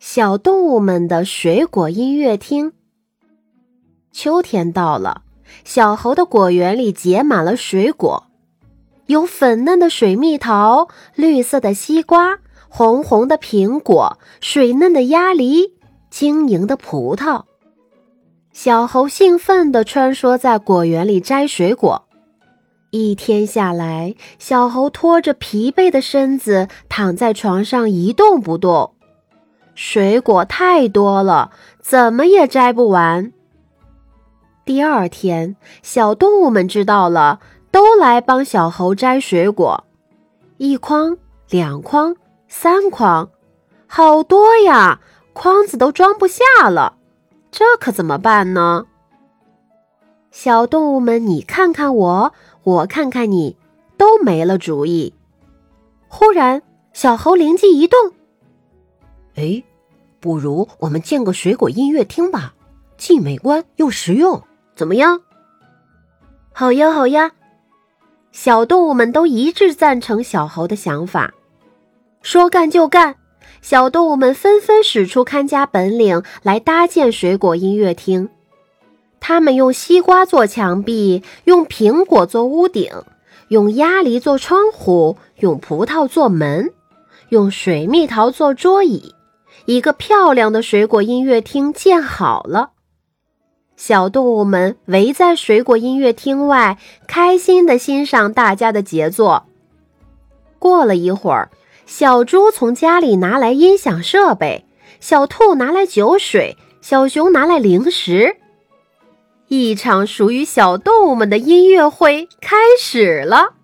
小动物们的水果音乐厅。秋天到了，小猴的果园里结满了水果，有粉嫩的水蜜桃、绿色的西瓜、红红的苹果、水嫩的鸭梨、晶莹的葡萄。小猴兴奋地穿梭在果园里摘水果。一天下来，小猴拖着疲惫的身子躺在床上一动不动。水果太多了，怎么也摘不完。第二天，小动物们知道了，都来帮小猴摘水果。一筐、两筐、三筐，好多呀！筐子都装不下了，这可怎么办呢？小动物们，你看看我，我看看你，都没了主意。忽然，小猴灵机一动，哎。不如我们建个水果音乐厅吧，既美观又实用，怎么样？好呀，好呀！小动物们都一致赞成小猴的想法。说干就干，小动物们纷纷使出看家本领来搭建水果音乐厅。他们用西瓜做墙壁，用苹果做屋顶，用鸭梨做窗户，用葡萄做门，用水蜜桃做桌椅。一个漂亮的水果音乐厅建好了，小动物们围在水果音乐厅外，开心地欣赏大家的杰作。过了一会儿，小猪从家里拿来音响设备，小兔拿来酒水，小熊拿来零食，一场属于小动物们的音乐会开始了。